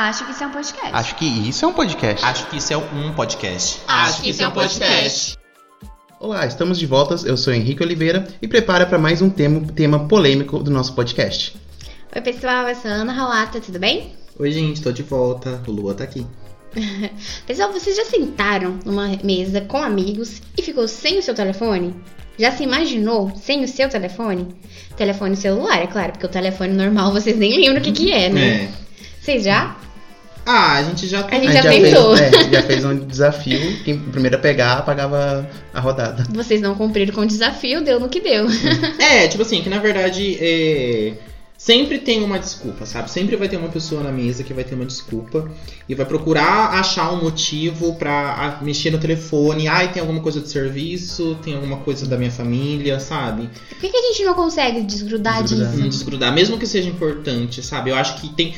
Acho que isso é um podcast. Acho que isso é um podcast. Acho que isso é um podcast. Acho que isso é um podcast. Olá, estamos de volta. Eu sou Henrique Oliveira e prepara para mais um tema, tema polêmico do nosso podcast. Oi, pessoal, eu sou a Ana Rolata, tudo bem? Oi, gente, tô de volta. O Lua tá aqui. Pessoal, vocês já sentaram numa mesa com amigos e ficou sem o seu telefone? Já se imaginou sem o seu telefone? Telefone celular, é claro, porque o telefone normal vocês nem lembram o que, que é, né? É. Vocês já? Ah, a gente já A tem. gente já fez, tentou. é, já fez um desafio. Quem primeiro a pegar, pagava a rodada. Vocês não cumpriram com o desafio, deu no que deu. É, tipo assim, que na verdade é, sempre tem uma desculpa, sabe? Sempre vai ter uma pessoa na mesa que vai ter uma desculpa e vai procurar achar um motivo pra ah, mexer no telefone. Ai, tem alguma coisa de serviço, tem alguma coisa da minha família, sabe? Por que, que a gente não consegue desgrudar Desgrudar. disso? Hum, desgrudar, mesmo que seja importante, sabe? Eu acho que tem.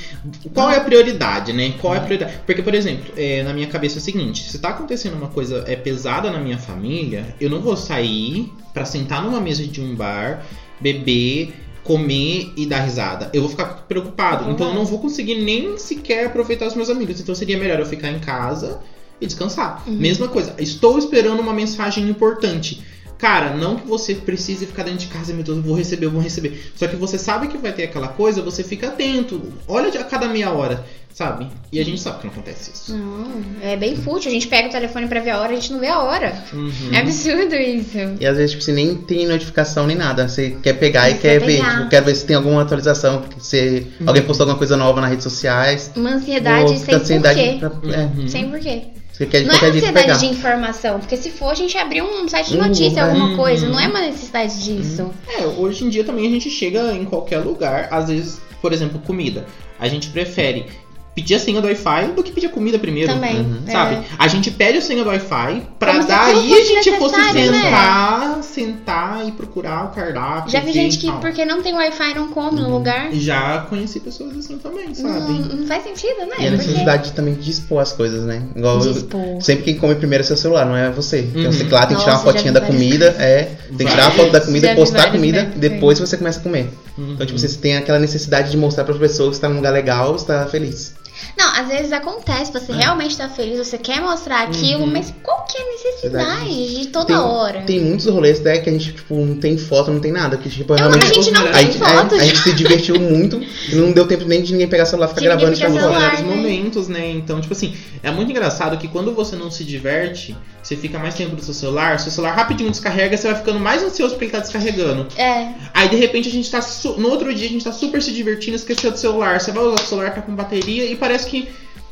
Qual é a prioridade, né? Qual é a prioridade? Porque, por exemplo, é, na minha cabeça é o seguinte: se tá acontecendo uma coisa é pesada na minha família, eu não vou sair pra sentar numa mesa de um bar, beber, comer e dar risada. Eu vou ficar preocupado. Uhum. Então eu não vou conseguir nem sequer aproveitar os meus amigos. Então seria melhor eu ficar em casa e descansar. Uhum. Mesma coisa, estou esperando uma mensagem importante. Cara, não que você precise ficar dentro de casa, meu Deus, eu vou receber, eu vou receber. Só que você sabe que vai ter aquela coisa, você fica atento. Olha a cada meia hora, sabe? E a gente sabe que não acontece isso. Não, é bem fútil. A gente pega o telefone pra ver a hora, a gente não vê a hora. Uhum. É absurdo isso. E às vezes tipo, você nem tem notificação nem nada. Você quer pegar e Você quer quer ver. Tipo, quero ver se tem alguma atualização. Se Uhum. alguém postou alguma coisa nova nas redes sociais. Uma ansiedade sem porquê. pra- é, Uhum. Sem porquê. você quer Não é ansiedade pegar. de informação, porque se for a gente abrir um site de Uhum, notícia, alguma uhum. coisa, não é uma necessidade disso. É, hoje em dia também a gente chega em qualquer lugar, às vezes, por exemplo, comida. A gente prefere pedir a senha do Wi-Fi do que pedir a comida primeiro. Também. Uhum. é. Sabe? A gente pede a senha do Wi-Fi pra Como daí a gente fosse né? sentar, sentar e procurar o cardápio. Já vi gente e que, tal. porque não tem Wi-Fi, não come Uhum. no lugar. E Já conheci pessoas assim também, Não, sabe? não faz sentido, né? E a Porque- necessidade também de dispor as coisas, né? Igual eu- Dispor. sempre quem come primeiro é seu celular, não é você. Então Uhum. você, claro, tem que tirar uma fotinha da várias comida, é. Tem que tirar a foto da comida, Já postar a comida, vezes, depois você começa a comer. Uhum. Então, tipo, você tem aquela necessidade de mostrar para as pessoas que está num lugar legal, está feliz. Não, às vezes acontece, você realmente tá feliz, você quer mostrar aquilo, É. Uhum. mas qual que é a necessidade Verdade. de toda Tem- hora? Tem muitos rolês até que a gente, tipo, não tem foto, não tem nada. Que, tipo, É, mas realmente. a gente não a tem gente, é, fotos. a gente se divertiu muito e não deu tempo nem de ninguém pegar celular e ficar De gravando e São foto. celular. vários né? momentos, né? Então, tipo assim, é muito engraçado que quando você não se diverte, você fica mais tempo no seu celular, seu celular rapidinho descarrega, você vai ficando mais ansioso porque ele tá descarregando. É, Aí de repente a gente tá. su- No outro dia a gente tá super se divertindo, esqueceu do celular. Você vai usar o celular, tá com bateria e parece que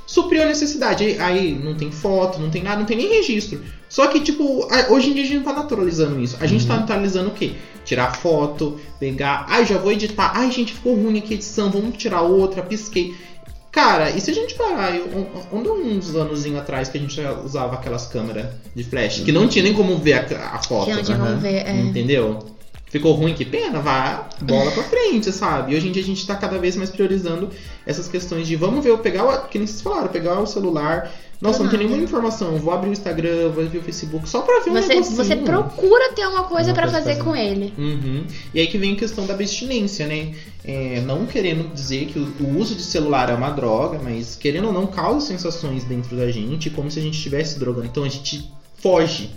supriu a necessidade. Aí, aí não tem foto, não tem nada, não tem nem registro. Só que, tipo, hoje em dia a gente não tá naturalizando isso. A gente tá naturalizando o quê? Tirar foto, pegar. Ai, já vou editar. Ai, gente, ficou ruim aqui a edição, vamos tirar outra, pisquei. Cara, e se a gente parar, um, uns anos atrás que a gente usava aquelas câmeras de flash, que não tinha nem como ver a, a foto. que não tinha como ver. É. Entendeu? Ficou ruim, que pena, vá bola pra frente, sabe? E hoje em dia a gente tá cada vez mais priorizando essas questões de vamos ver, eu pegar o. Que nem vocês falaram, pegar o celular. Nossa, não tem nenhuma informação. Vou abrir o Instagram, vou abrir o Facebook, só pra ver um Você, negocinho. você procura ter uma coisa coisa fazer pra com ele. Uhum. E aí que vem a questão da abstinência, né? É, não querendo dizer que o, o uso de celular é uma droga, mas querendo ou não causa sensações dentro da gente, como se a gente estivesse drogando. Então a gente foge.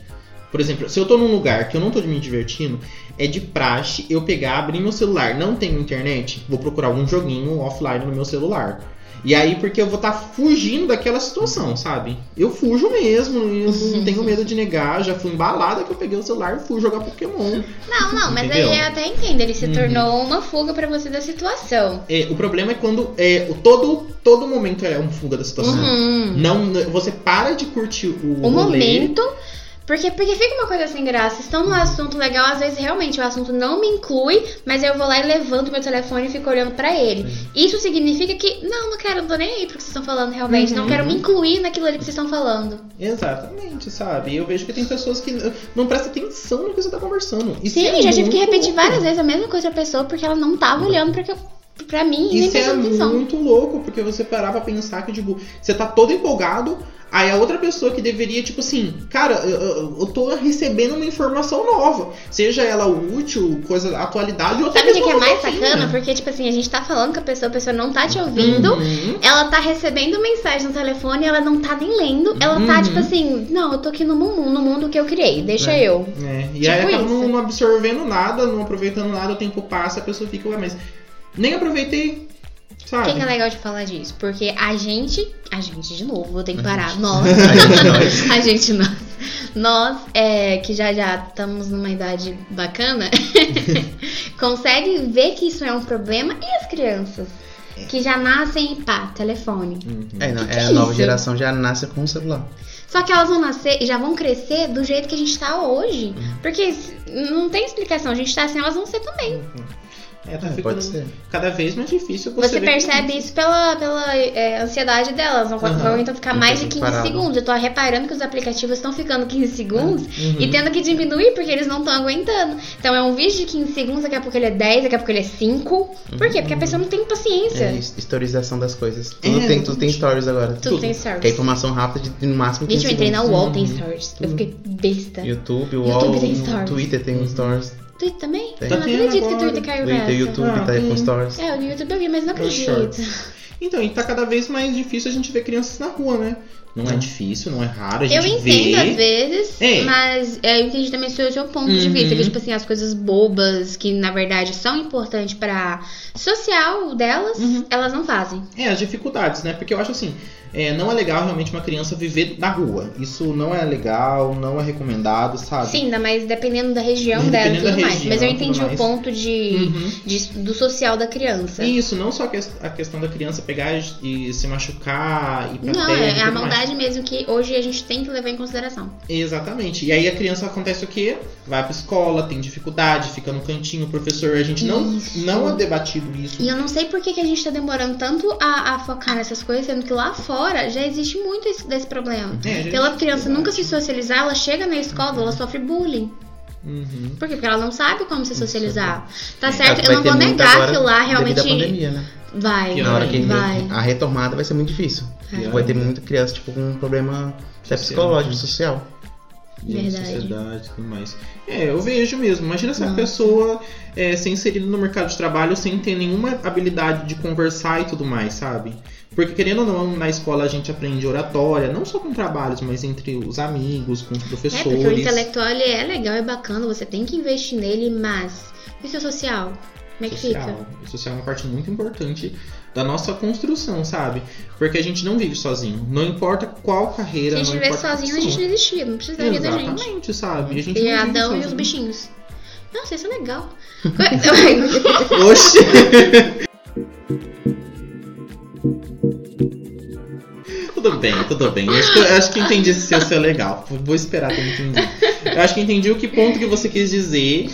Por exemplo, se eu tô num lugar que eu não tô me divertindo, é de praxe eu pegar, abrir meu celular, não tenho internet, vou procurar algum joguinho offline no meu celular. E aí, porque eu vou estar fugindo daquela situação, sabe? Eu fujo mesmo, eu não tenho medo de negar, já fui embalada que eu peguei o celular e fui jogar Pokémon. Não, não, mas Entendeu? aí eu até entendo. Ele se Uhum. tornou uma fuga pra você da situação. É, o problema é quando é, o todo, todo momento é um fuga da situação. Uhum. Não, você para de curtir o, O rolê. momento. Porque, porque fica uma coisa sem graça. Estão num assunto legal, às vezes realmente o assunto não me inclui, mas eu vou lá e levanto meu telefone e fico olhando pra ele. Isso significa que, não, não quero, não tô nem aí pro que vocês estão falando realmente. Não Uhum. quero me incluir naquilo ali que vocês estão falando. Exatamente, sabe? Eu vejo que tem pessoas que não prestam atenção no que você tá conversando. Isso Sim, é já tive que repetir louco. várias vezes a mesma coisa pra pessoa porque ela não tava olhando pra que eu pra mim e nem Isso é atenção. muito louco, porque você parar pra pensar que, tipo, você tá todo empolgado, aí a outra pessoa que deveria, tipo assim, cara, eu, eu, tô recebendo uma informação nova. Seja ela útil, coisa, atualidade, outra Sabe o que, é mais tá afim, sacana? né? Porque, tipo assim, a gente tá falando com a pessoa, a pessoa não tá te ouvindo. Uhum. Ela tá recebendo mensagem no telefone, ela não tá nem lendo. Ela tá, Uhum. tipo assim, não, eu tô aqui no mundo, no mundo que eu criei, deixa É. eu. É, e Tipo aí acaba isso. não, não absorvendo nada, não aproveitando nada, o tempo passa, a pessoa fica, ué, mas nem aproveitei, Por sabe? que, que é legal de falar disso? Porque a gente. A gente, de novo, vou ter que parar. Nós. A gente, nós. nós. Nós, é, que já já estamos numa idade bacana, consegue ver que isso é um problema. E as crianças? Que já nascem e pá, telefone. Uhum. É, não, Que é, que a é nova isso? geração já nasce com o celular. Só que elas vão nascer e já vão crescer do jeito que a gente tá hoje. Uhum. Porque não tem explicação. A gente tá assim, elas vão ser também. É, tá É, ficando pode ser. cada vez mais difícil você, Você ver percebe isso pela, pela é, ansiedade delas. Vão, Aham. vão então ficar Não mais de tem 15 parado. segundos. Eu tô reparando que os aplicativos estão ficando 15 segundos Uhum. e tendo que diminuir porque eles não estão aguentando. Então é um vídeo de 15 segundos, daqui a pouco ele é 10, daqui a pouco ele é 5. Por quê? Porque a pessoa não tem paciência. É his- historização das coisas. Tudo, É, tem, tudo tem stories agora. Tudo tem stories. Que é informação rápida de no máximo 15 Gente, eu entrei na segundos. UOL, tem Uhum. stories. Eu fiquei besta. YouTube, YouTube UOL, tem stories. Twitter tem stories. Twitter também? Tem. Eu não Tá acredito que o agora. Twitter caiu Twitter, nessa. YouTube Ah, tá aí com stories. É, no YouTube eu vi, mas não acredito. Então, e tá cada vez mais difícil a gente ver crianças na rua, né? Não é Hum. difícil, não é raro, a Eu gente entendo às vê. vezes, É. mas é, eu entendi também o seu, seu ponto de Uhum. vista. Que, tipo assim, as coisas bobas, que na verdade são importantes pra social delas, Uhum. elas não fazem. É, as dificuldades, né? Porque eu acho assim, é, não é legal realmente uma criança viver na rua. Isso não é legal, não é recomendado, sabe? Sim, ainda mais dependendo da região dela e Dependendo tudo da mais. região, Mas eu entendi o ponto de, Uhum. de- do social da criança. Isso, não só a ques- a questão da criança pegar e se machucar e pra Não, terra é a tudo maldade mesmo que hoje a gente tem que levar em consideração. Exatamente. E aí a criança acontece o quê? Vai pra escola, tem dificuldade, fica no cantinho, o professor, a gente não, Isso. não é debatido isso. E eu não sei por que, que a gente tá demorando tanto a, a focar nessas coisas, sendo que lá fora já existe muito esse, desse problema. É, Pela criança verdade. nunca se socializar, ela chega na escola, ela sofre bullying. Uhum. Por quê? Porque ela não sabe como se socializar. Tá É, certo? Eu não vou negar que lá realmente pandemia, né? Vai, Pior Na hora que vai. a retomada vai ser muito difícil. É. Vai ter muita criança tipo, com um problema Social. psicológico, social. de Verdade. sociedade e tudo mais. É, eu vejo mesmo. Imagina essa Nossa. pessoa é, ser inserida no mercado de trabalho sem ter nenhuma habilidade de conversar e tudo mais, sabe? Porque querendo ou não, na escola a gente aprende oratória, não só com trabalhos, mas entre os amigos, com os É, professores. porque o intelectual ele é legal e bacana, você tem que investir nele, mas. E o seu social? Como é que fica? social. O social é uma parte muito importante da nossa construção, sabe? Porque a gente não vive sozinho. Não importa qual carreira, Se a gente não vivesse sozinho, a gente não existia, não precisaria da gente. Exatamente, sabe? A gente E Adão e os sozinho. bichinhos. Nossa, isso é legal. Oxi! tudo bem, tudo bem. Eu acho que, eu acho que entendi se ia ser legal. Vou esperar ter entendido. Eu acho que entendi o que ponto que você quis dizer.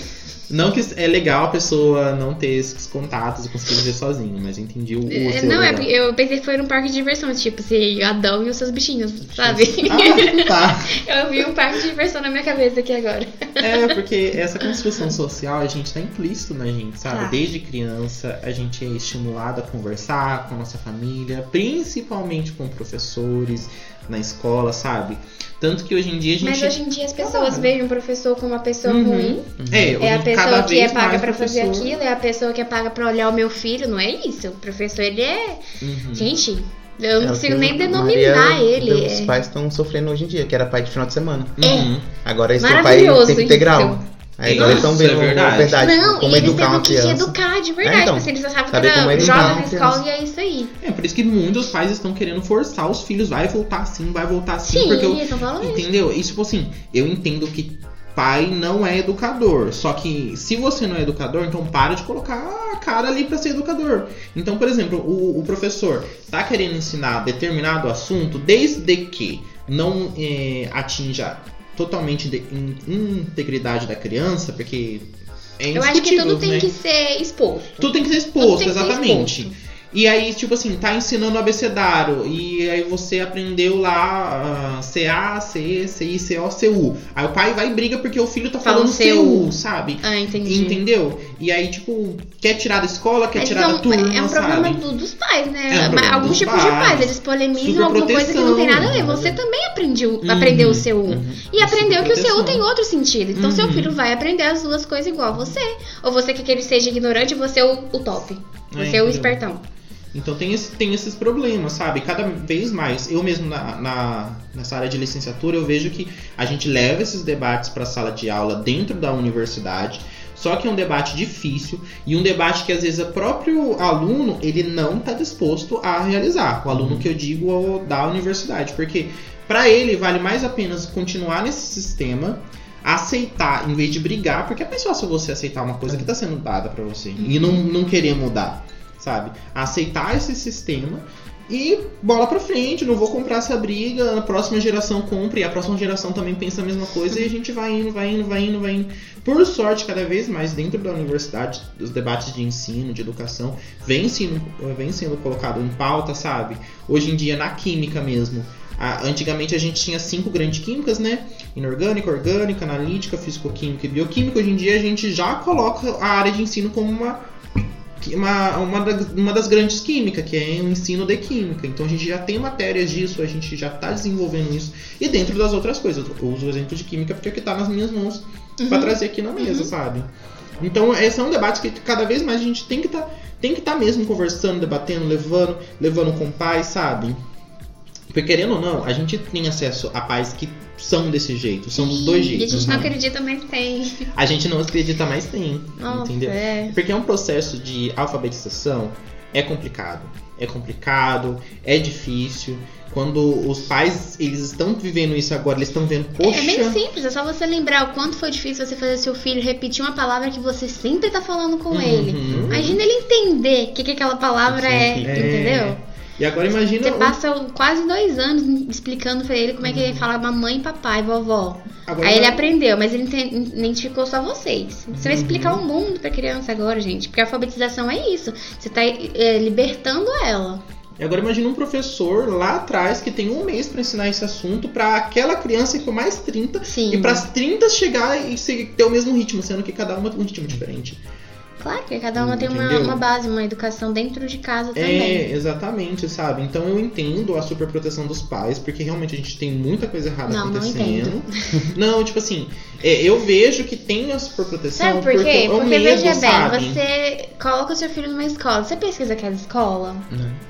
Não que é legal a pessoa não ter esses contatos e conseguir viver sozinho, mas entendi o, o É, Não, é, eu pensei que foi num parque de diversões, tipo, se Adão e os seus bichinhos, sabe? Ah, tá. Eu vi um parque de diversão na minha cabeça aqui agora. É, porque essa construção social a gente tá implícito na gente, sabe? Tá. Desde criança a gente é estimulado a conversar com a nossa família, principalmente com professores na escola, sabe? Tanto que hoje em dia a gente. Mas hoje em dia as pessoas Trabalha. veem o professor como uma pessoa Uhum. ruim. É, É a pessoa que é paga pra fazer aquilo, é a pessoa que é paga pra olhar o meu filho, não é isso? O professor, ele é. Uhum. Gente, eu não É consigo que nem denominar maioria ele. Os é. pais estão sofrendo hoje em dia, que era pai de final de semana. Uhum. Agora eles têm pai tempo isso. integral. Aí agora eles estão Isso é vendo verdade. a verdade, Não, como e eles educar têm uma que criança. educar de verdade, É, então, porque eles já sabem que era uma na escola e é isso aí. É, por isso que muitos pais estão querendo forçar os filhos, vai voltar assim, vai voltar assim, Sim, porque eu, falando isso. Entendeu? E tipo assim, eu entendo que pai não é educador. Só que se você não é educador, então para de colocar a cara ali pra ser educador. Então, por exemplo, o, o professor tá querendo ensinar determinado assunto, desde que não é, atinja totalmente de in- integridade da criança, porque é Eu acho que tudo tem né? que ser exposto. Tudo tem que ser exposto, tem que ser exatamente. exposto. E aí, tipo assim, tá ensinando abecedário. E aí você aprendeu lá uh, CA, C, CI, CO, CU. Aí o pai vai e briga porque o filho tá Fala falando CU. CU, sabe? Ah, entendi. Entendeu? E aí, tipo, quer tirar da escola, quer Mas tirar da então, turma, é um problema sabe? do- dos pais, né? É um problema Alguns tipos de pais. eles polemizam alguma coisa que não tem nada a ver. Você também aprendeu, Uhum, aprendeu o seu uhum. E aprendeu que o seu Superproteção. tem outro sentido. Então seu Uhum. filho vai aprender as duas coisas igual a você. Ou você quer que ele seja ignorante você o, o top. Você é o entendeu? espertão. Então tem, esse- tem esses problemas, sabe? Cada vez mais, eu mesmo na, na- nessa área de licenciatura, eu vejo que a gente leva esses debates para a sala de aula dentro da universidade. Só que é um debate difícil e um debate que às vezes o próprio aluno ele não está disposto a realizar. O aluno que eu digo é da universidade, porque para ele vale mais a pena continuar nesse sistema, aceitar em vez de brigar, porque é mais fácil você aceitar uma coisa que está sendo dada para você e não, não querer mudar sabe? Aceitar esse sistema e bola pra frente, não vou comprar essa briga, a próxima geração compra e a próxima geração também pensa a mesma coisa e a gente vai indo, vai indo, vai indo, vai indo. Por sorte, cada vez mais dentro da universidade, os debates de ensino, de educação, vem sendo, vem sendo colocado em pauta, sabe? Hoje em dia, na química mesmo. A- antigamente a gente tinha cinco grandes químicas, né? Inorgânica, orgânica, analítica, físico-química e bioquímica. Hoje em dia a gente já coloca a área de ensino como uma uma, uma, da- uma das grandes químicas, que é o ensino de química. Então a gente já tem matérias disso, a gente já está desenvolvendo isso. E dentro das outras coisas, eu uso o exemplo de química porque é que está nas minhas mãos para trazer aqui na mesa, sabe? Então esse é um debate que cada vez mais a gente tem que estar tem que estar mesmo conversando, debatendo, levando, levando com pais, sabe? Porque querendo ou não, a gente tem acesso a pais que são desse jeito, são dos dois E a jeitos. gente não sabe? acredita, mas tem. A gente não acredita, mas tem, Nossa, entendeu? é. Porque é um processo de alfabetização é complicado. É complicado, é difícil. Quando os pais eles estão vivendo isso agora, eles estão vendo, poxa, É bem simples, é só você lembrar o quanto foi difícil você fazer seu filho repetir uma palavra que você sempre tá falando com Uhum. ele. Imagina ele entender o que, que aquela palavra é, sim. entendeu? E agora imagina Você o- passa quase dois anos explicando pra ele como é que ele fala mamãe, papai, vovó. agora Aí ele aprendeu, mas ele identificou só vocês. Você vai Uhum. explicar o mundo pra criança agora, gente. Porque a alfabetização é isso. Você tá é, libertando ela. E agora imagina um professor lá atrás que tem um mês pra ensinar esse assunto pra aquela criança ir por mais 30 Sim. e pras 30 chegar e ter o mesmo ritmo, sendo que cada uma tem um ritmo diferente. Claro que cada uma tem uma, uma base, uma educação dentro de casa também. É, exatamente, sabe? Então eu entendo a superproteção dos pais, porque realmente a gente tem muita coisa errada Não, não acontecendo. Não, tipo assim, é, eu vejo que tem a superproteção Sabe por porque quê? é Porque medo, veja sabe? bem, você coloca o seu filho numa escola, você pesquisa aquela escola? É.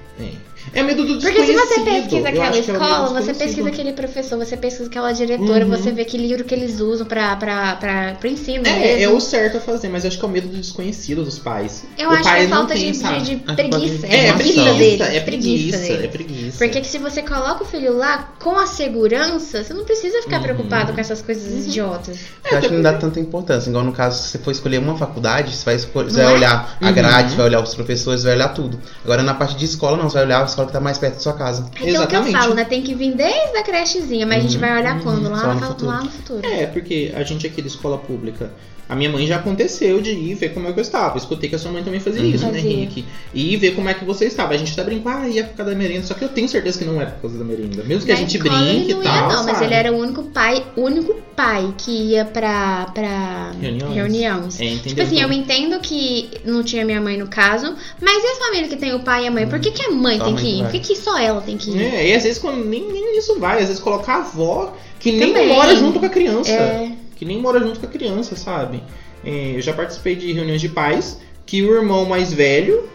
É medo do Porque se você pesquisa aquela é escola, você desconhecido. pesquisa aquele professor, você pesquisa aquela diretora, Uhum. você vê que livro que eles usam pra, pra, pra, pro ensino É, mesmo. é o certo a fazer, mas eu acho que é o medo do desconhecido dos pais. Eu o acho que é falta de, de, de preguiça. pode- É, é preguiça preguiça, deles. é preguiça, deles. é preguiça. Porque que se você coloca o filho lá com a segurança, você não precisa ficar Uhum. preocupado com essas coisas idiotas. Eu acho que não dá tanta importância. Igual no caso, se você for escolher uma faculdade, você vai, esco- você vai é? olhar a Uhum. grade, vai olhar os professores, vai olhar tudo. Agora na parte de escola, não, você vai olhar a escola que tá mais perto da sua casa. Então o que eu Exatamente. falo, né? Tem que vir desde a crechezinha, mas a gente Uhum. vai olhar quando? Lá, Só no lá no futuro. É, porque a gente aqui da escola pública, a minha mãe já aconteceu de ir ver como é que eu estava. Escutei que a sua mãe também fazia Uhum. isso, né. Henrique? E ver como é que você estava. A gente até brincou, ah, ia por causa da merenda. Só que eu tenho certeza que não é por causa da merenda. Mesmo que a Na gente escola brinque e tal. ia, não, mas sabe? ele era o único pai, único pai que ia pra, pra Reuniões. reuniões. É? Tipo assim, Então- eu entendo que não tinha minha mãe no caso, mas e a família que tem o pai e a mãe? Por que, que a mãe Só a tem mãe que ir? Por que, que só ela tem que ir? É, e às vezes quando nem, nem isso vai, às vezes colocar a avó que nem Também. mora junto com a criança. É. Que nem mora junto com a criança, sabe? É, eu já participei de reuniões de pais que o irmão mais velho.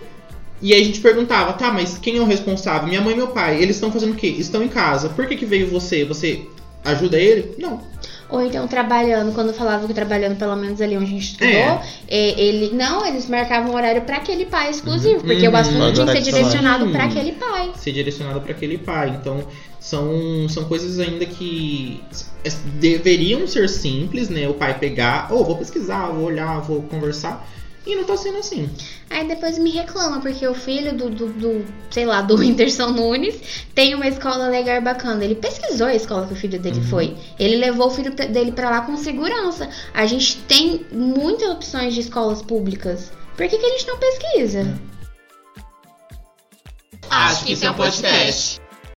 E aí a gente perguntava, tá, mas quem é o responsável? Minha mãe e meu pai, eles estão fazendo o quê? Estão em casa. Por que, que veio você? Você ajuda ele? Não. Ou então trabalhando, quando falava que trabalhando pelo menos ali onde a gente estudou, É. é, ele. Não, eles marcavam um horário pra aquele pai exclusivo, porque Uhum. o assunto tinha que ser de trabalho. direcionado pra Hum. aquele pai. Ser direcionado para aquele pai. Então, são, são coisas ainda que deveriam ser simples, né? O pai pegar, ou vou pesquisar, vou olhar, vou conversar. E não tá sendo assim. Aí depois me reclama, porque o filho do, do, do, sei lá, do Whindersson Nunes tem uma escola legal bacana. Ele pesquisou a escola que o filho dele foi. Ele levou o filho dele pra lá com segurança. A gente tem muitas opções de escolas públicas. Por que, que a gente não pesquisa? Acho que isso é um podcast.